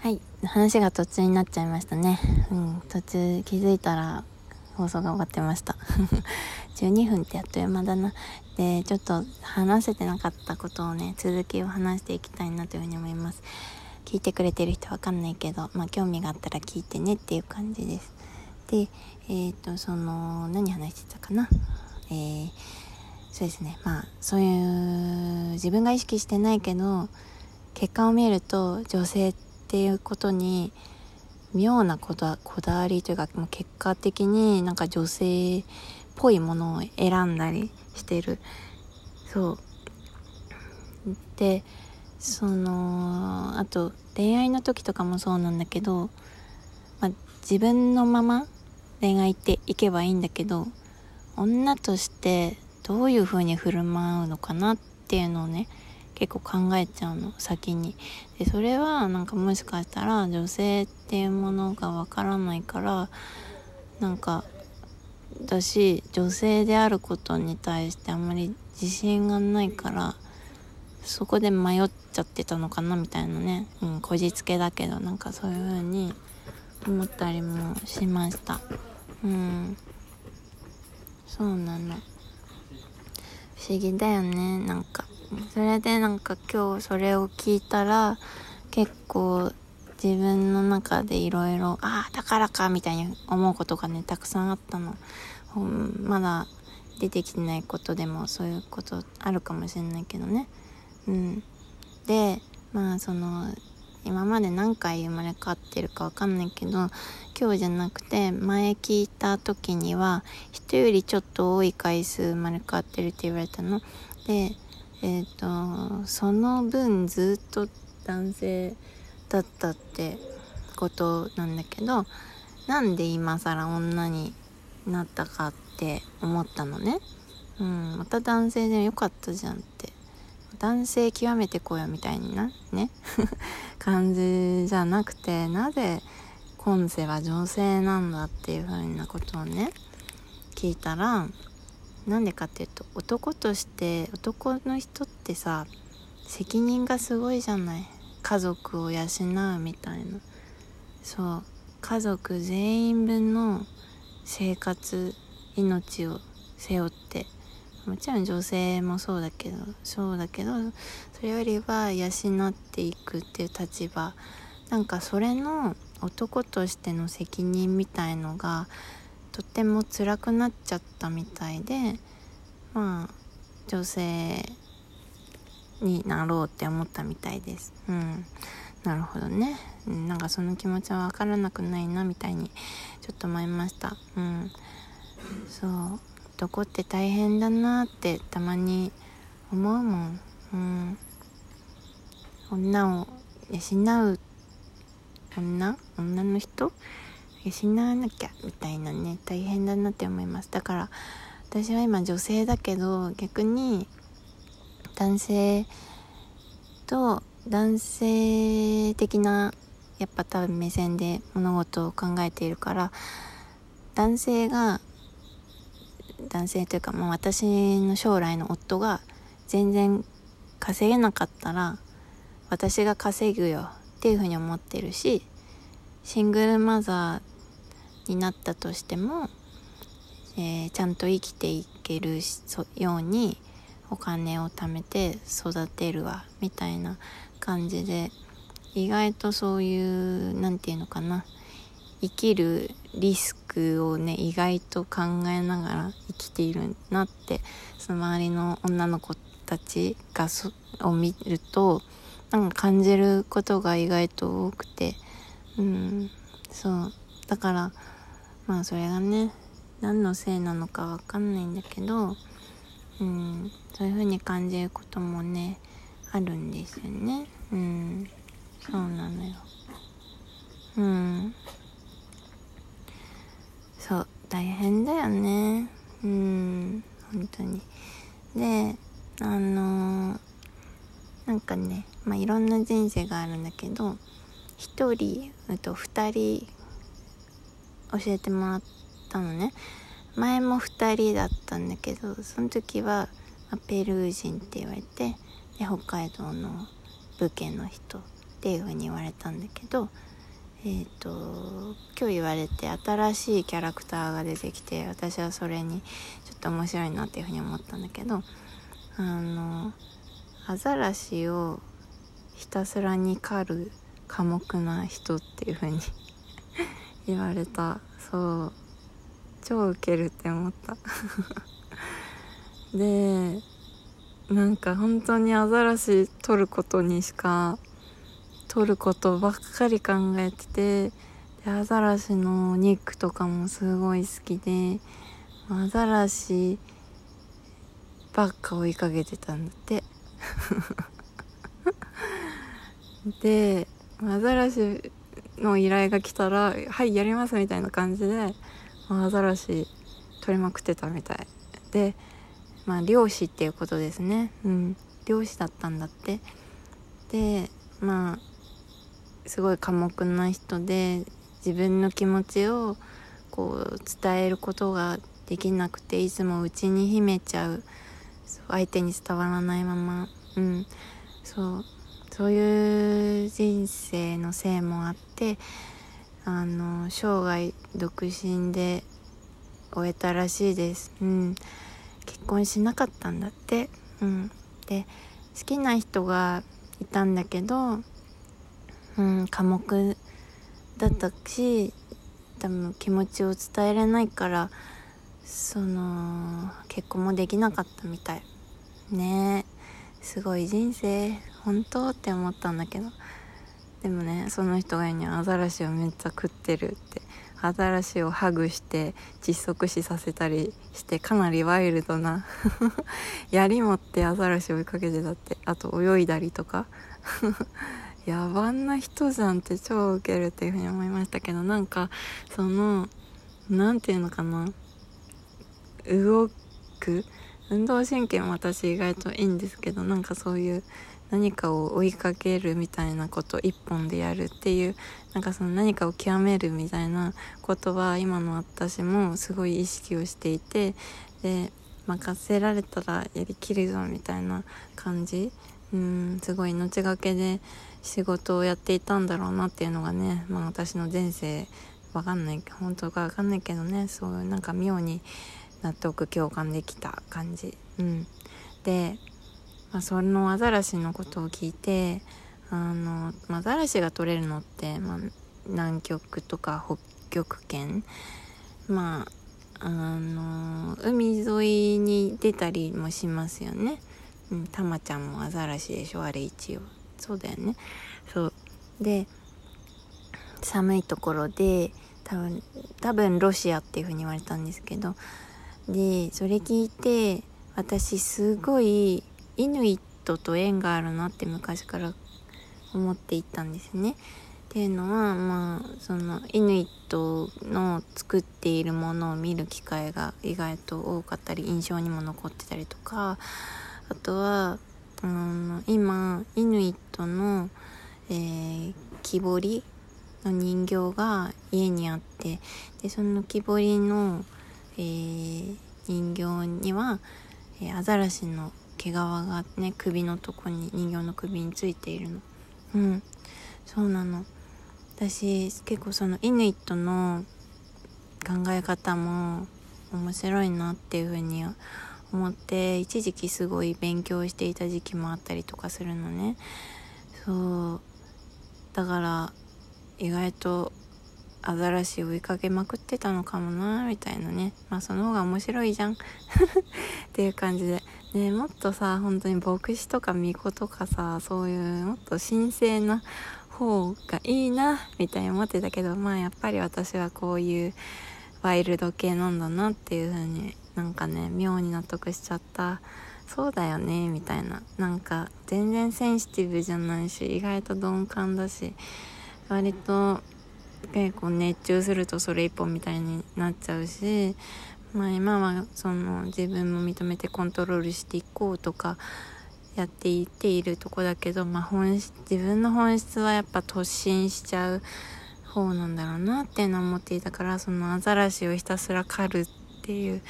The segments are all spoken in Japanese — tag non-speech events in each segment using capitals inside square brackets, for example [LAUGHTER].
はい。話が途中になっちゃいましたね。うん。途中気づいたら放送が終わってました。[LAUGHS] 12分ってあっという間だな。でちょっと話せてなかったことをね続きを話していきたいなというふうに思います。聞いてくれてる人わかんないけどまあ興味があったら聞いてねっていう感じです。でえっ、ー、とその何話してたかな？えー、そうですね。まあそういう自分が意識してないけど結果を見ると女性ってていうことに妙なこだこだわりというかもう結果的になんか女性っぽいものを選んだりしてる。そう。でそのあと恋愛の時とかもそうなんだけど、まあ、自分のまま恋愛っていけばいいんだけど女としてどういう風に振る舞うのかなっていうのをね結構考えちゃうの先に。でそれはなんかもしかしたら女性っていうものがわからないからなんかだし女性であることに対してあんまり自信がないからそこで迷っちゃってたのかなみたいなね、うん、こじつけだけどなんかそういう風に思ったりもしました。うん。そうなの。不思議だよねなんか。それでなんか今日それを聞いたら結構自分の中でいろいろああだからかみたいに思うことがねたくさんあったの、まだ出てきてないことでもそういうことあるかもしれないけどね。うん。でまあその今まで何回生まれ変わってるかわかんないけど今日じゃなくて前聞いた時には人よりちょっと多い回数生まれ変わってるって言われたの。でえっ、ー、とその分ずっと男性だったってことなんだけどなんで今更女になったかって思ったのね。うんまた男性でよかったじゃんって。男性極めてこよみたいなね。[LAUGHS] 感じじゃなくてなぜ今世は女性なんだっていうふうなことをね聞いたらなんでかっていうと男として男の人ってさ責任がすごいじゃない。家族を養うみたいな。そう。家族全員分の生活命を背負って。もちろん女性もそうだけどそうだけどそれよりは養っていくっていう立場。なんかそれの男としての責任みたいのがとても辛くなっちゃったみたいでまあ女性になろうって思ったみたいです。うん。なるほどね、なんかその気持ちは分からなくないなみたいにちょっと思いました。うん。そう。男って大変だなってたまに思うもん。うん。女を養う女？女の人？養わなきゃみたいなね大変だなって思います。だから私は今女性だけど逆に男性と男性的なやっぱ多分目線で物事を考えているから男性が男性というか、まあ、私の将来の夫が全然稼げなかったら私が稼ぐよっていうふうに思ってるしシングルマザーになったとしても、えー、ちゃんと生きていけるようにお金を貯めて育てるわみたいな感じで意外とそういう何て言うのかな生きるリスクをね意外と考えながら生きているなってその周りの女の子たちがそを見るとなんか感じることが意外と多くてうん。そう。だからまあそれがね何のせいなのかわかんないんだけどうん。そういう風に感じることもねあるんですよね。うん。そうなのよ。うん。そう大変だよね。うん。本当に。であのー、なんかねまあいろんな人生があるんだけど1人と2人教えてもらったのね。前も2人だったんだけどその時は、ペルー人って言われてで北海道の武家の人っていうふうに言われたんだけどえっ、ー、と今日言われて新しいキャラクターが出てきて私はそれにちょっと面白いなっていうふうに思ったんだけどあのアザラシをひたすらに狩る寡黙な人っていうふうに [LAUGHS] 言われた。そう。超ウケるって思った。[LAUGHS] でなんか本当にアザラシ取ることにしか取ることばっかり考えててでアザラシの肉とかもすごい好きでアザラシばっか追いかけてたんだって。[LAUGHS] でアザラシの依頼が来たら「はいやります」みたいな感じでアザラシ取りまくってたみたい。でまあ漁師っていうことですね。うん。漁師だったんだって。でまあすごい寡黙な人で自分の気持ちをこう伝えることができなくていつも内に秘めちゃう相手に伝わらないまま。うん。そう。そういう人生のせいもあってあの生涯独身で終えたらしいです。うん。結婚しなかったんだって。うん。で好きな人がいたんだけどうん科目だったし多分気持ちを伝えれないからその結婚もできなかったみたい。ね。えすごい人生本当って思ったんだけど。でもねその人が言うにはアザラシをめっちゃ食ってるって。アザラシをハグして窒息死させたりしてかなりワイルドな [LAUGHS] 槍持ってアザラシ追いかけてたって。あと泳いだりとか。[LAUGHS] 野蛮な人じゃんって超ウケるっていうふうに思いましたけど。なんかその何て言うのかな。動く運動神経も私意外といいんですけどなんかそういう何かを追いかけるみたいなこと一本でやるっていうなんかその何かを極めるみたいなことは今の私もすごい意識をしていてで任せられたらやりきるぞみたいな感じ。うんすごい命がけで仕事をやっていたんだろうなっていうのがね、まあ、私の前世わかんない本当かわかんないけどねそうなんか妙に納得共感できた感じ。うん。で、まあ、そのアザラシのことを聞いてあのアザラシが取れるのって、まあ、南極とか北極圏まああの海沿いに出たりもしますよね。うん、たまちゃんもアザラシでしょあれ一応。そうだよね。そう。で寒いところで多分多分ロシアっていう風に言われたんですけどでそれ聞いて私すごいイヌイットと縁があるなって昔から思っていたんですね。っていうのはまあそのイヌイットの作っているものを見る機会が意外と多かったり印象にも残ってたりとかあとはあの今イヌイットの、えー、木彫りの人形が家にあってでその木彫りの、えー、人形には、え、アザラシの毛皮がね首のとこに人形の首についているの。うん。そうなの。私結構そのイヌイットの考え方も面白いなっていうふうに思って一時期すごい勉強していた時期もあったりとかするのね。そう。だから意外とアザラシ追いかけまくってたのかもなみたいなね。まあその方が面白いじゃん。[LAUGHS] っていう感じで。ねもっとさ本当に牧師とか巫女とかさそういうもっと神聖な方がいいなみたいに思ってたけどまあやっぱり私はこういうワイルド系なんだなっていう風になんかね妙に納得しちゃった。そうだよねみたいな。なんか全然センシティブじゃないし意外と鈍感だし割と結構熱中するとそれ一本みたいになっちゃうしまあ今はその自分も認めてコントロールしていこうとかやっていっているとこだけど、まあ、本自分の本質はやっぱ突進しちゃう方なんだろうなっていうのを思っていたからそのアザラシをひたすら狩るっていう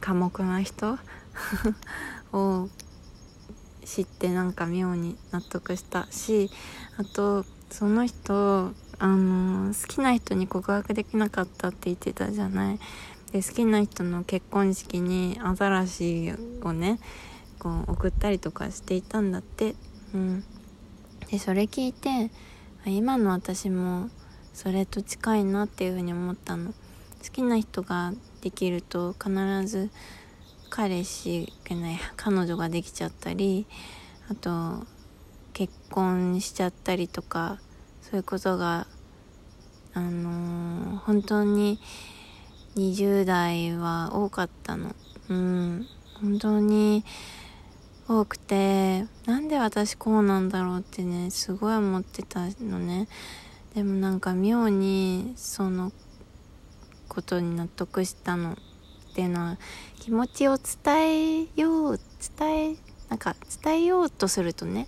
寡黙な人 [LAUGHS] を知ってなんか妙に納得したしあとその人あの好きな人に告白できなかったって言ってたじゃない。で好きな人の結婚式にアザラシをねこう送ったりとかしていたんだって。うん。でそれ聞いて今の私もそれと近いなっていうふうに思ったの。好きな人ができると必ず彼氏がない彼女ができちゃったりあと結婚しちゃったりとかそういうことがあのー、本当に20代は多かったの。うん。本当に多くてなんで私こうなんだろうってねすごい思ってたのね。でもなんか妙にそのことに納得したの。っていうのは気持ちを伝えよう伝えなんか伝えようとするとね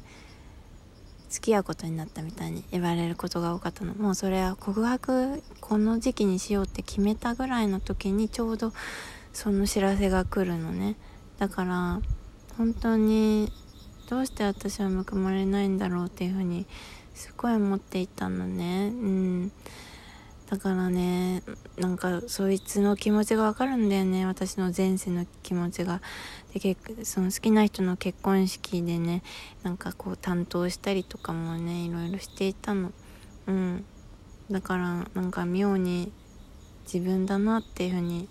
付き合うことになったみたいに言われることが多かったの。もうそれは告白この時期にしようって決めたぐらいの時にちょうどその知らせが来るのね。だから本当にどうして私は報われないんだろうっていうふうにすごい思っていたのね。うん。だからねなんかそいつの気持ちがわかるんだよね。私の前世の気持ちが。で結その好きな人の結婚式でねなんかこう担当したりとかもねいろいろしていたの。うん。だからなんか妙に自分だなっていうふうに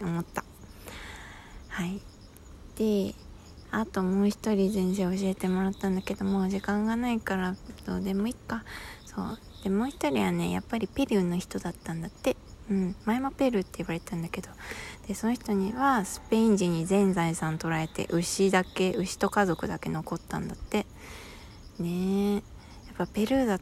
思った。はい。であともう一人先生教えてもらったんだけどもう時間がないからどうでもいいか。そう。でもう一人はねやっぱりペルーの人だったんだって。うん。前もペルーって言われたんだけど。でその人にはスペイン人に全財産取られて牛だけ牛と家族だけ残ったんだって。ねえ。やっぱペルーだ